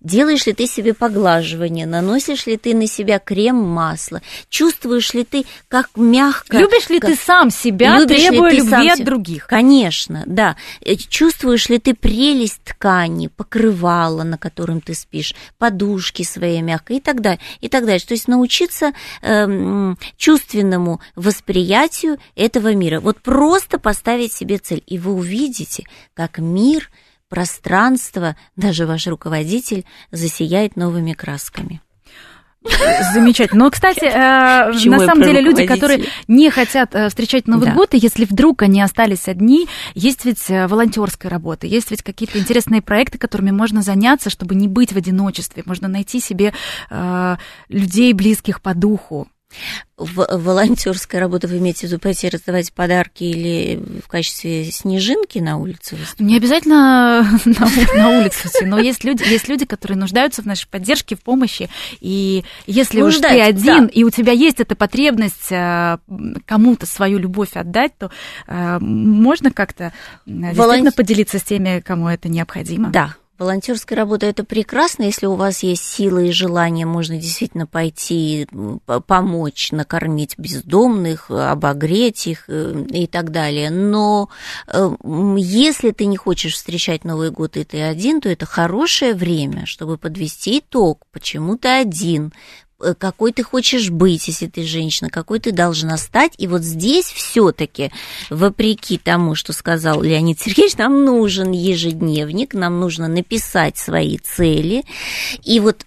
[SPEAKER 2] Делаешь ли ты себе поглаживание, наносишь ли ты на себя крем, масло, чувствуешь ли ты, как мягко...
[SPEAKER 1] Любишь ли
[SPEAKER 2] как...
[SPEAKER 1] ты сам себя, Любишь требуя ли ты любви от других?
[SPEAKER 2] Конечно, да. Э, чувствуешь ли ты прелесть ткани, покрывала, на котором ты спишь, подушки своей мягкой и так далее, и так далее. То есть научиться э, чувственному восприятию этого мира. Вот просто поставить себе цель, и вы увидите, как мир – пространство, даже ваш руководитель засияет новыми красками.
[SPEAKER 1] Замечательно. Но, кстати, э, на самом деле люди, которые не хотят э, встречать Новый да. год, и если вдруг они остались одни, есть ведь э, волонтерская работа, есть ведь какие-то интересные проекты, которыми можно заняться, чтобы не быть в одиночестве. Можно найти себе людей, близких по духу,
[SPEAKER 2] в волонтерская работа, вы имеете в виду пойти раздавать подарки или в качестве снежинки на улице?
[SPEAKER 1] Не обязательно на, на улице, но есть люди, есть люди, которые нуждаются в нашей поддержке, в помощи. И если уж ты один, да. и у тебя есть эта потребность э, кому-то свою любовь отдать, то э, можно как-то Волон... действительно поделиться с теми, кому это необходимо.
[SPEAKER 2] Да, Волонтерская работа это прекрасно, если у вас есть силы и желание, можно действительно пойти помочь, накормить бездомных, обогреть их э, и так далее. Но э, если ты не хочешь встречать Новый год и ты один, то это хорошее время, чтобы подвести итог, почему ты один, Э, какой ты хочешь быть, если ты женщина, какой ты должна стать. И вот здесь все-таки, вопреки тому, что сказал Леонид Сергеевич, нам нужен ежедневник, нам нужно написать свои цели. И вот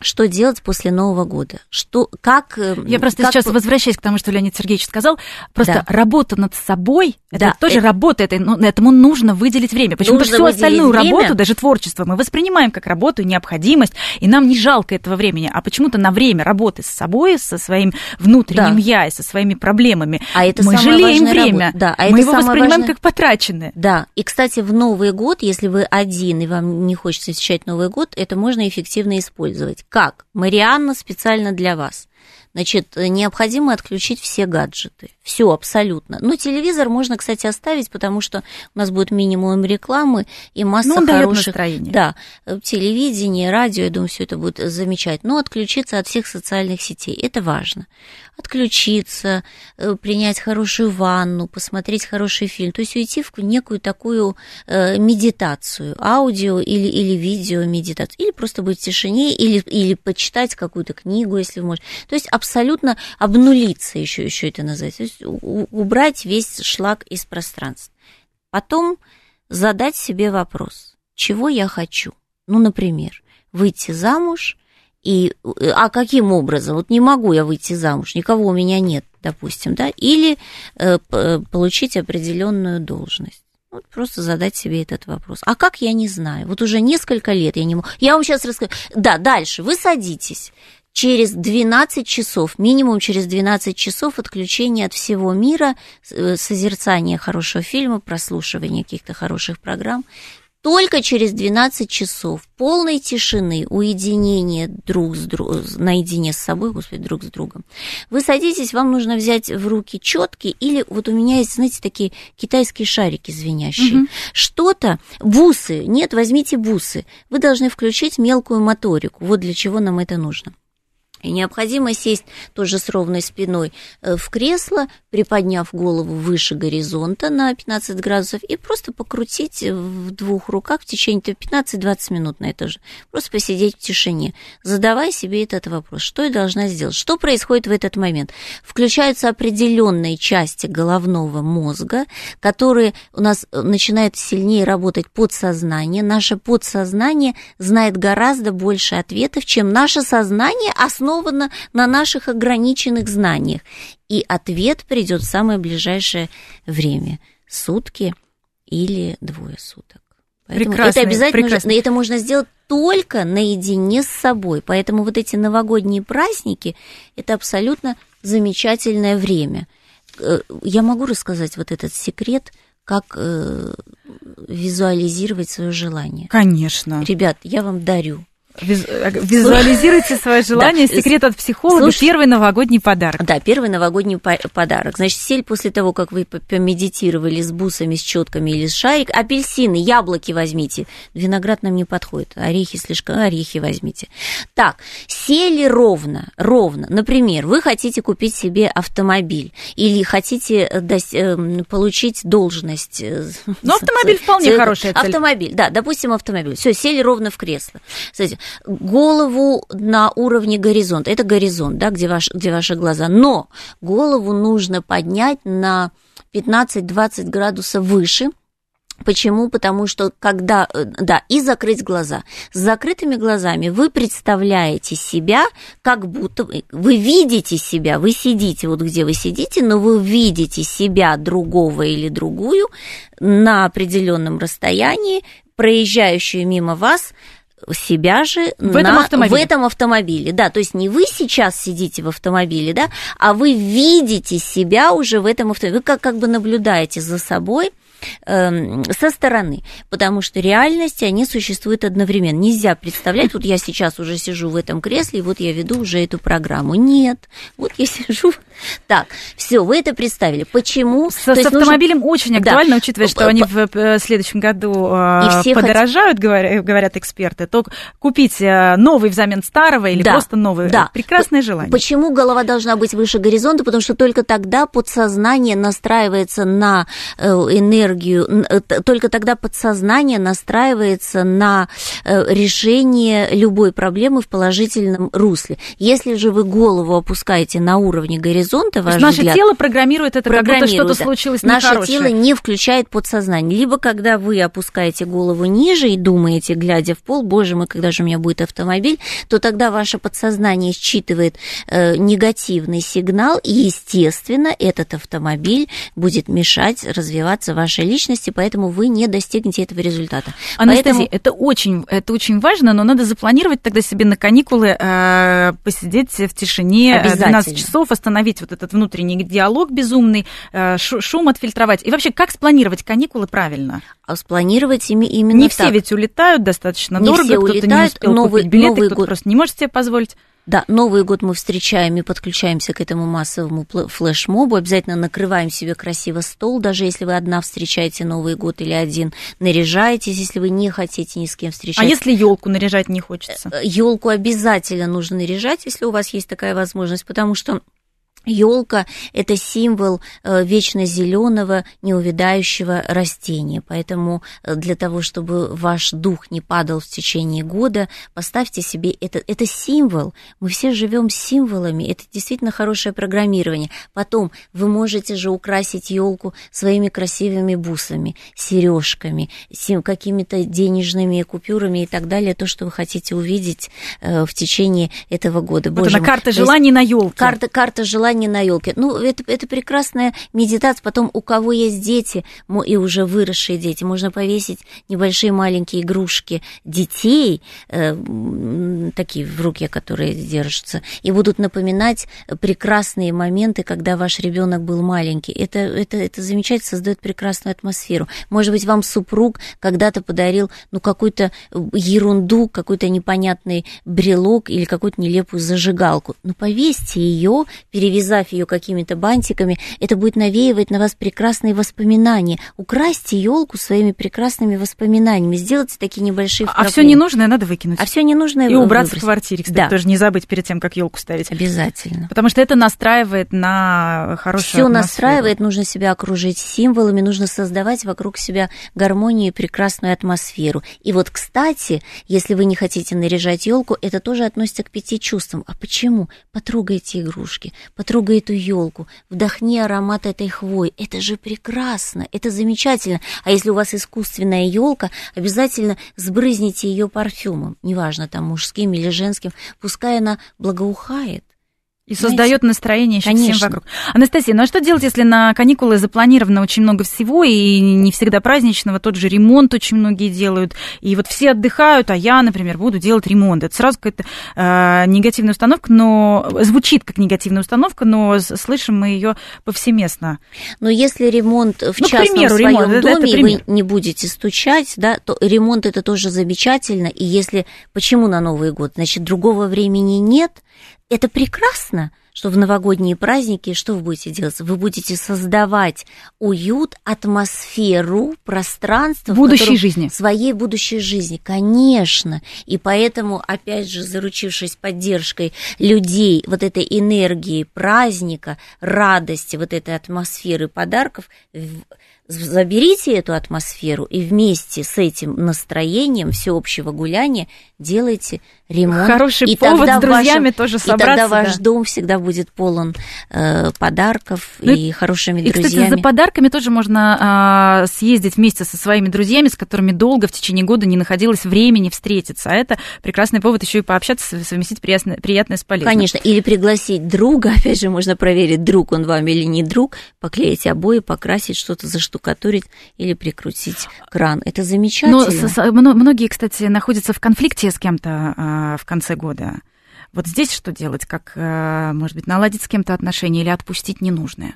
[SPEAKER 2] что делать после Нового года? Что, как...
[SPEAKER 1] Э, Я просто как... сейчас возвращаюсь к тому, что Леонид Сергеевич сказал. Просто да. работа над собой, это да, тоже это... работа, это, ну, этому нужно выделить время. Почему-то всю остальную время. работу, даже творчество, мы воспринимаем как работу, необходимость, и нам не жалко этого времени, а почему-то на время работы с собой, со своим внутренним да. я и со своими проблемами а это мы жалеем время. Да, а мы его воспринимаем важное... как потраченное.
[SPEAKER 2] Да, и, кстати, в Новый год, если вы один и вам не хочется встречать Новый год, это можно эффективно использовать как? Марианна специально для вас. Значит, необходимо отключить все гаджеты. Все абсолютно. Но телевизор можно, кстати, оставить, потому что у нас будет минимум рекламы и масса ну, хороших.
[SPEAKER 1] Настроение.
[SPEAKER 2] Да, телевидение, радио, я думаю, все это будет замечательно. Но отключиться от всех социальных сетей это важно. Отключиться, э, принять хорошую ванну, посмотреть хороший фильм, то есть уйти в некую такую э, медитацию, аудио или, или видео медитацию, или просто быть в тишине, или, или почитать какую-то книгу, если вы можете. То есть абсолютно обнулиться, еще, еще это называется, то есть убрать весь шлак из пространства. Потом задать себе вопрос, чего я хочу? Ну, например, выйти замуж, и, а каким образом? Вот не могу я выйти замуж, никого у меня нет, допустим, да, или э, получить определенную должность. Вот просто задать себе этот вопрос. А как я не знаю? Вот уже несколько лет я не могу. Я вам сейчас расскажу. Да, дальше. Вы садитесь через 12 часов, минимум через 12 часов отключения от всего мира, э, созерцания хорошего фильма, прослушивания каких-то хороших программ, только через 12 часов полной тишины, уединения друг с другом, наедине с собой, господи, друг с другом, вы садитесь, вам нужно взять в руки четки или вот у меня есть, знаете, такие китайские шарики звенящие. Угу. Что-то, бусы, нет, возьмите бусы. Вы должны включить мелкую моторику. Вот для чего нам это нужно. И необходимо сесть тоже с ровной спиной э, в кресло, приподняв голову выше горизонта на 15 градусов и просто покрутить в двух руках в течение 15-20 минут на это же. Просто посидеть в тишине. Задавай себе этот вопрос, что я должна сделать, что происходит в этот момент. Включаются определенные части головного мозга, которые у нас э, начинают сильнее работать подсознание. Наше подсознание знает гораздо больше ответов, чем наше сознание основано на наших ограниченных знаниях и ответ придет в самое ближайшее время. Сутки или двое суток. Поэтому это обязательно прекрасно. нужно, это можно сделать только наедине с собой. Поэтому вот эти новогодние праздники это абсолютно замечательное время. Э, я могу рассказать вот этот секрет, как э, визуализировать свое желание.
[SPEAKER 1] Конечно.
[SPEAKER 2] Ребят, я вам дарю
[SPEAKER 1] визуализируйте свое желание. Секрет от психолога. Слушай, первый новогодний подарок.
[SPEAKER 2] Да, первый новогодний подарок. Значит, сель после того, как вы помедитировали с бусами, с четками или с шарик, апельсины, яблоки возьмите. Виноград нам не подходит. Орехи слишком, орехи возьмите. Так, сели ровно, ровно. Например, вы хотите купить себе автомобиль или хотите э, эм, получить должность. Э,
[SPEAKER 1] ну, автомобиль вполне хорошая цель.
[SPEAKER 2] Автомобиль, да, допустим, автомобиль. Все, сели ровно в кресло. Кстати, голову на уровне горизонта. Это горизонт, да, где, ваш, где ваши глаза. Но голову нужно поднять на 15-20 градусов выше, Почему? Потому что когда, э, да, и закрыть глаза. С закрытыми глазами вы представляете себя, как будто вы видите себя, вы сидите вот где вы сидите, но вы видите себя другого или другую на определенном расстоянии, проезжающую мимо вас себя же
[SPEAKER 1] в, на, этом автомобиле.
[SPEAKER 2] в этом автомобиле. Да, то есть не вы сейчас сидите в автомобиле, да, а вы видите себя уже в этом автомобиле. Вы как, как бы наблюдаете за собой со стороны, потому что реальности, они существуют одновременно. Нельзя представлять, вот я сейчас уже сижу в этом кресле, и вот я веду уже эту программу. Нет, вот я сижу. Так, все, вы это представили. Почему?
[SPEAKER 1] С, с автомобилем нужно... очень актуально, да. учитывая, что они в э, следующем году э, и подорожают, хот... говорят, говорят эксперты, то купить э, новый взамен старого или да. просто новый. Да. Прекрасное желание.
[SPEAKER 2] Почему голова должна быть выше горизонта? Потому что только тогда подсознание настраивается на энергию энергию, э, только тогда подсознание настраивается на э, решение любой проблемы в положительном русле. Если же вы голову опускаете на уровне горизонта, ваш
[SPEAKER 1] наше
[SPEAKER 2] взгляд,
[SPEAKER 1] тело программирует это, программирует, как будто что-то случилось
[SPEAKER 2] Наше нехорошее. тело не включает подсознание. Либо когда вы опускаете голову ниже и думаете, глядя в пол, боже мой, когда же у меня будет автомобиль, то тогда ваше подсознание считывает э, негативный сигнал, и, естественно, этот автомобиль будет мешать развиваться вашей вашей личности, поэтому вы не достигнете этого результата.
[SPEAKER 1] Анастасия, поэтому... это, очень, это очень важно, но надо запланировать тогда себе на каникулы э, посидеть в тишине 12 э, часов, остановить вот этот внутренний диалог безумный, э, шум отфильтровать. И вообще, как спланировать каникулы правильно?
[SPEAKER 2] А спланировать ими именно
[SPEAKER 1] Не
[SPEAKER 2] так.
[SPEAKER 1] все ведь улетают достаточно
[SPEAKER 2] не
[SPEAKER 1] дорого,
[SPEAKER 2] улетают, не успел новый,
[SPEAKER 1] купить билеты, кто-то
[SPEAKER 2] год.
[SPEAKER 1] просто не может себе позволить.
[SPEAKER 2] Да, Новый год мы встречаем и подключаемся к этому массовому флешмобу. Обязательно накрываем себе красиво стол, даже если вы одна встречаете Новый год или один. Наряжаетесь, если вы не хотите ни с кем встречаться.
[SPEAKER 1] А если елку наряжать не хочется?
[SPEAKER 2] Елку обязательно нужно наряжать, если у вас есть такая возможность, потому что Елка – это символ э, вечно зеленого, неувядающего растения. Поэтому э, для того, чтобы ваш дух не падал в течение года, поставьте себе это. Это символ. Мы все живем символами. Это действительно хорошее программирование. Потом вы можете же украсить елку своими красивыми бусами, сережками, какими-то денежными купюрами и так далее. То, что вы хотите увидеть э, в течение этого года.
[SPEAKER 1] Вот Боже она, карта желаний на елке.
[SPEAKER 2] Карта, карта желаний не на елке. Ну, это, это прекрасная медитация. Потом, у кого есть дети, и уже выросшие дети, можно повесить небольшие маленькие игрушки детей, э, такие в руке, которые держатся, и будут напоминать прекрасные моменты, когда ваш ребенок был маленький. Это, это, это замечательно, создает прекрасную атмосферу. Может быть, вам супруг когда-то подарил ну, какую-то ерунду, какой-то непонятный брелок или какую-то нелепую зажигалку. Ну, повесьте ее, перевязайте перевязав ее какими-то бантиками, это будет навеивать на вас прекрасные воспоминания. Украсьте елку своими прекрасными воспоминаниями, сделайте такие небольшие
[SPEAKER 1] А все ненужное надо выкинуть.
[SPEAKER 2] А все ненужное
[SPEAKER 1] И убрать в квартире, кстати, да. тоже не забыть перед тем, как елку ставить.
[SPEAKER 2] Обязательно.
[SPEAKER 1] Потому что это настраивает на хорошую
[SPEAKER 2] Все настраивает, нужно себя окружить символами, нужно создавать вокруг себя гармонию и прекрасную атмосферу. И вот, кстати, если вы не хотите наряжать елку, это тоже относится к пяти чувствам. А почему? Потрогайте игрушки, потрогайте Потрогай эту елку, вдохни аромат этой хвои. Это же прекрасно, это замечательно. А если у вас искусственная елка, обязательно сбрызните ее парфюмом, неважно там мужским или женским, пускай она благоухает.
[SPEAKER 1] И создает настроение еще Конечно. всем вокруг. Анастасия, ну а что делать, если на каникулы запланировано очень много всего, и не всегда праздничного, тот же ремонт очень многие делают, и вот все отдыхают, а я, например, буду делать ремонт. Это сразу какая-то э, негативная установка, но звучит как негативная установка, но слышим мы ее повсеместно.
[SPEAKER 2] Но если ремонт в ну, частном примеру, своем ремонт, доме, это, это вы не будете стучать, да, то ремонт это тоже замечательно, и если, почему на Новый год? Значит, другого времени нет, это прекрасно, что в новогодние праздники что вы будете делать? Вы будете создавать уют, атмосферу, пространство
[SPEAKER 1] будущей жизни.
[SPEAKER 2] Своей будущей жизни, конечно. И поэтому, опять же, заручившись поддержкой людей, вот этой энергии праздника, радости, вот этой атмосферы подарков, заберите эту атмосферу и вместе с этим настроением всеобщего гуляния делайте ремонт.
[SPEAKER 1] Хороший и повод с друзьями вашем, тоже собраться.
[SPEAKER 2] И тогда ваш дом всегда будет полон э, подарков ну, и хорошими
[SPEAKER 1] и,
[SPEAKER 2] друзьями.
[SPEAKER 1] И, кстати, за подарками тоже можно э, съездить вместе со своими друзьями, с которыми долго в течение года не находилось времени встретиться. А это прекрасный повод еще и пообщаться, совместить приятное, приятное с полезным.
[SPEAKER 2] Конечно, или пригласить друга, опять же, можно проверить, друг он вам или не друг, поклеить обои, покрасить что-то, заштукатурить или прикрутить кран. Это замечательно.
[SPEAKER 1] Но многие, кстати, находятся в конфликте с кем-то а, в конце года. Вот здесь что делать? Как, а, может быть, наладить с кем-то отношения или отпустить ненужное?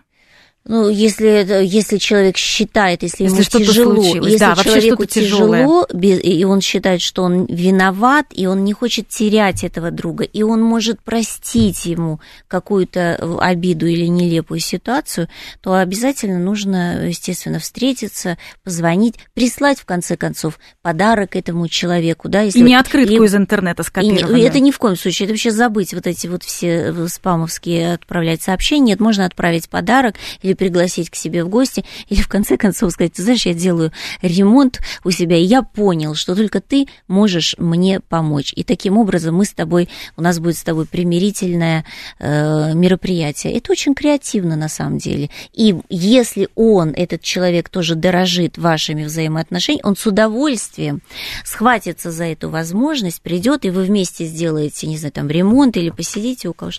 [SPEAKER 2] Ну, если, если человек считает, если, если ему тяжело, если да, человеку тяжело, и он считает, что он виноват, и он не хочет терять этого друга, и он может простить ему какую-то обиду или нелепую ситуацию, то обязательно нужно, естественно, встретиться, позвонить, прислать, в конце концов, подарок этому человеку. Да,
[SPEAKER 1] если и не открытку и, из интернета скопированную.
[SPEAKER 2] И, это ни в коем случае, это вообще забыть вот эти вот все спамовские отправлять сообщения. Нет, можно отправить подарок или пригласить к себе в гости, или в конце концов сказать, ты знаешь, я делаю ремонт у себя, и я понял, что только ты можешь мне помочь. И таким образом мы с тобой, у нас будет с тобой примирительное э, мероприятие. Это очень креативно на самом деле. И если он, этот человек, тоже дорожит вашими взаимоотношениями, он с удовольствием схватится за эту возможность, придет, и вы вместе сделаете, не знаю, там ремонт или посидите у кого-то.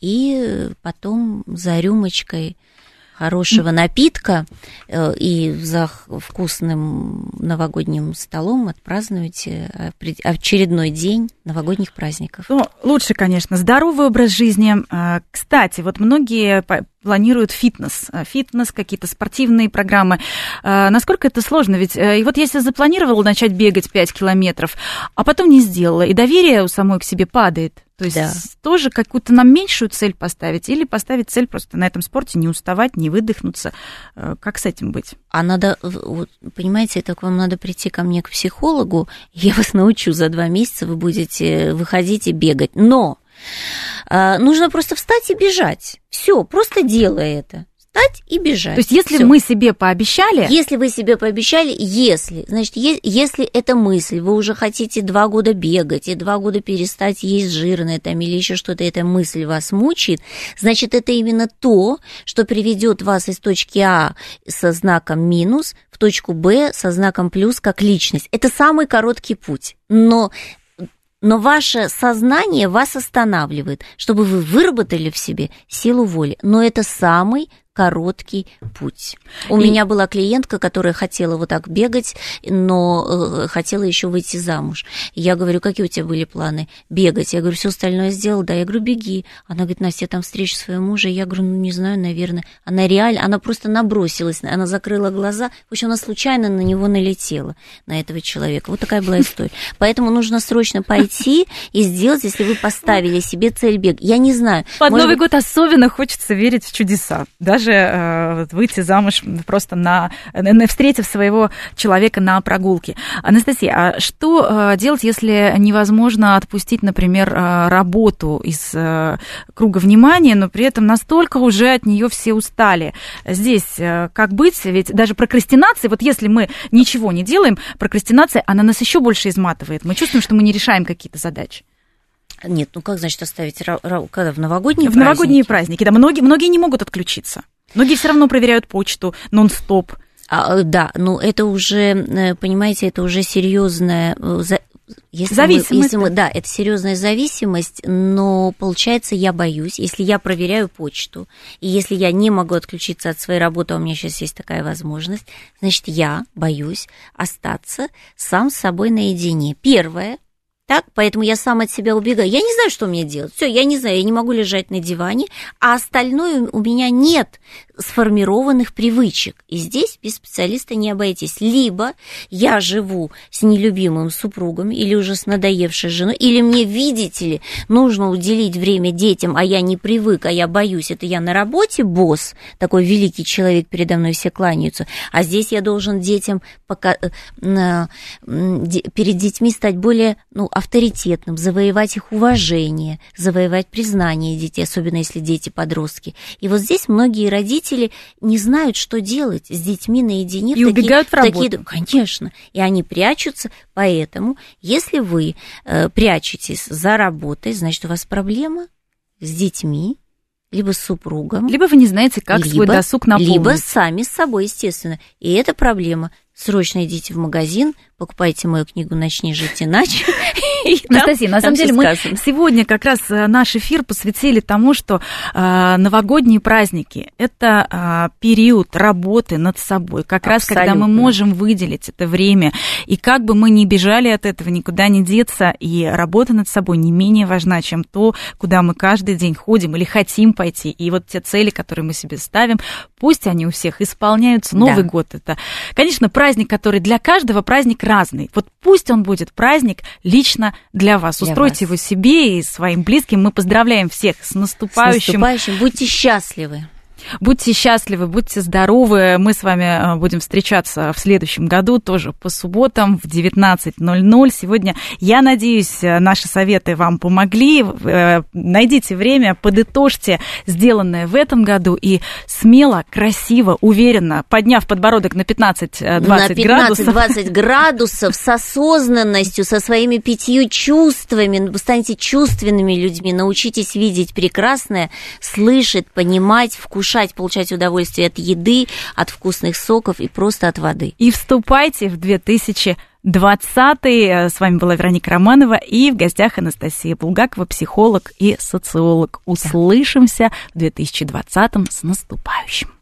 [SPEAKER 2] И потом за рюмочкой хорошего напитка э, и за вкусным новогодним столом отпразднуете очередной день новогодних праздников.
[SPEAKER 1] Ну, лучше, конечно, здоровый образ жизни. А, кстати, вот многие планируют фитнес, э, фитнес, какие-то спортивные программы. А, насколько это сложно? Ведь э, и вот если запланировал начать бегать 5 километров, а потом не сделала, и доверие у самой к себе падает, то есть да. тоже какую-то нам меньшую цель поставить или поставить цель просто на этом спорте не уставать, не выдохнуться. Э, как с этим быть?
[SPEAKER 2] А надо, понимаете, так вам надо прийти ко мне к психологу, я вас научу за два месяца, вы будете выходить и бегать. Но э, нужно просто встать и бежать. Все, просто делай это встать и бежать.
[SPEAKER 1] То есть, если Всё. мы себе пообещали...
[SPEAKER 2] Если вы себе пообещали, если, значит, е- если эта мысль, вы уже хотите два года бегать и два года перестать есть жирное там или еще что-то, эта мысль вас мучает, значит, это именно то, что приведет вас из точки А со знаком минус в точку Б со знаком плюс как личность. Это самый короткий путь. Но но ваше сознание вас останавливает, чтобы вы выработали в себе силу воли. Но это самый короткий путь. У и... меня была клиентка, которая хотела вот так бегать, но э, хотела еще выйти замуж. Я говорю, какие у тебя были планы? Бегать. Я говорю, все остальное сделал, да. Я говорю, беги. Она говорит, Настя, я там встречу своего мужа. Я говорю, ну не знаю, наверное. Она реально, она просто набросилась, она закрыла глаза. В общем, она случайно на него налетела, на этого человека. Вот такая была история. Поэтому нужно срочно пойти и сделать, если вы поставили себе цель бег. Я не знаю.
[SPEAKER 1] Под Новый год особенно хочется верить в чудеса. Даже даже э, выйти замуж просто на, на, встретив своего человека на прогулке. Анастасия, а что э, делать, если невозможно отпустить, например, э, работу из круга внимания, но при этом настолько уже от нее все устали? Здесь как быть? Ведь даже прокрастинация, вот если мы ничего не делаем, прокрастинация, она нас еще больше изматывает. Мы чувствуем, что мы не решаем какие-то задачи.
[SPEAKER 2] Нет, ну как значит оставить когда в новогодние
[SPEAKER 1] в праздники? В новогодние праздники, да. Многие, многие не могут отключиться. Многие все равно проверяют почту нон-стоп.
[SPEAKER 2] А, э, да, ну это уже, э, понимаете, это уже серьезная э,
[SPEAKER 1] если зависимость. Мы,
[SPEAKER 2] если мы, да, это серьезная зависимость, но получается, я боюсь, если я проверяю почту, и если я не могу отключиться от своей работы, а у меня сейчас есть такая возможность, значит, я боюсь остаться сам с собой наедине. Первое, так, поэтому я сам от себя убегаю. Я не знаю, что мне делать. Все, я не знаю, я не могу лежать на диване, а остальное у меня нет сформированных привычек. И здесь без специалиста не обойтись. Либо я живу с нелюбимым супругом или уже с надоевшей женой, или мне, видите ли, нужно уделить время детям, а я не привык, а я боюсь. Это я на работе босс, такой великий человек, передо мной все кланяются, а здесь я должен детям пока, э, перед детьми стать более ну, авторитетным, завоевать их уважение, завоевать признание детей, особенно если дети подростки. И вот здесь многие родители не знают, что делать с детьми наедине.
[SPEAKER 1] И в убегают в работу. Такие,
[SPEAKER 2] конечно. И они прячутся. Поэтому, если вы э, прячетесь за работой, значит, у вас проблема с детьми, либо с супругом.
[SPEAKER 1] Либо вы не знаете, как либо, свой досуг наполнить.
[SPEAKER 2] Либо сами с собой, естественно. И это проблема. Срочно идите в магазин, покупайте мою книгу «Начни жить иначе».
[SPEAKER 1] Анастасия, на самом деле мы сегодня как раз э, наш эфир посвятили тому, что э, новогодние праздники – это э, период работы над собой, как раз когда мы можем выделить это время, и как бы мы ни бежали от этого, никуда не деться, и работа над собой не менее важна, чем то, куда мы каждый день ходим или хотим пойти, и вот те цели, которые мы себе ставим, пусть они у всех исполняются. Новый год – это, конечно, праздник, который для каждого праздник разный. Вот пусть он будет праздник лично для вас. Для Устройте вас. его себе и своим близким. Мы поздравляем всех с наступающим. С
[SPEAKER 2] наступающим. Будьте счастливы.
[SPEAKER 1] Будьте счастливы, будьте здоровы. Мы с вами э, будем встречаться в следующем году, тоже по субботам в 19.00. Сегодня, я надеюсь, э, наши советы вам помогли. Э, найдите время, подытожьте сделанное в этом году и смело, красиво, уверенно, подняв подбородок на 15-20 градусов.
[SPEAKER 2] На 15-20 градусов с осознанностью, со своими пятью чувствами. Вы станете чувственными людьми, научитесь видеть прекрасное, слышать, понимать, вкушать вкушать, получать удовольствие от еды, от вкусных соков и просто от воды.
[SPEAKER 1] И вступайте в 2000 20-й. С вами была Вероника Романова и в гостях Анастасия Булгакова, психолог и социолог. Услышимся в 2020-м с наступающим.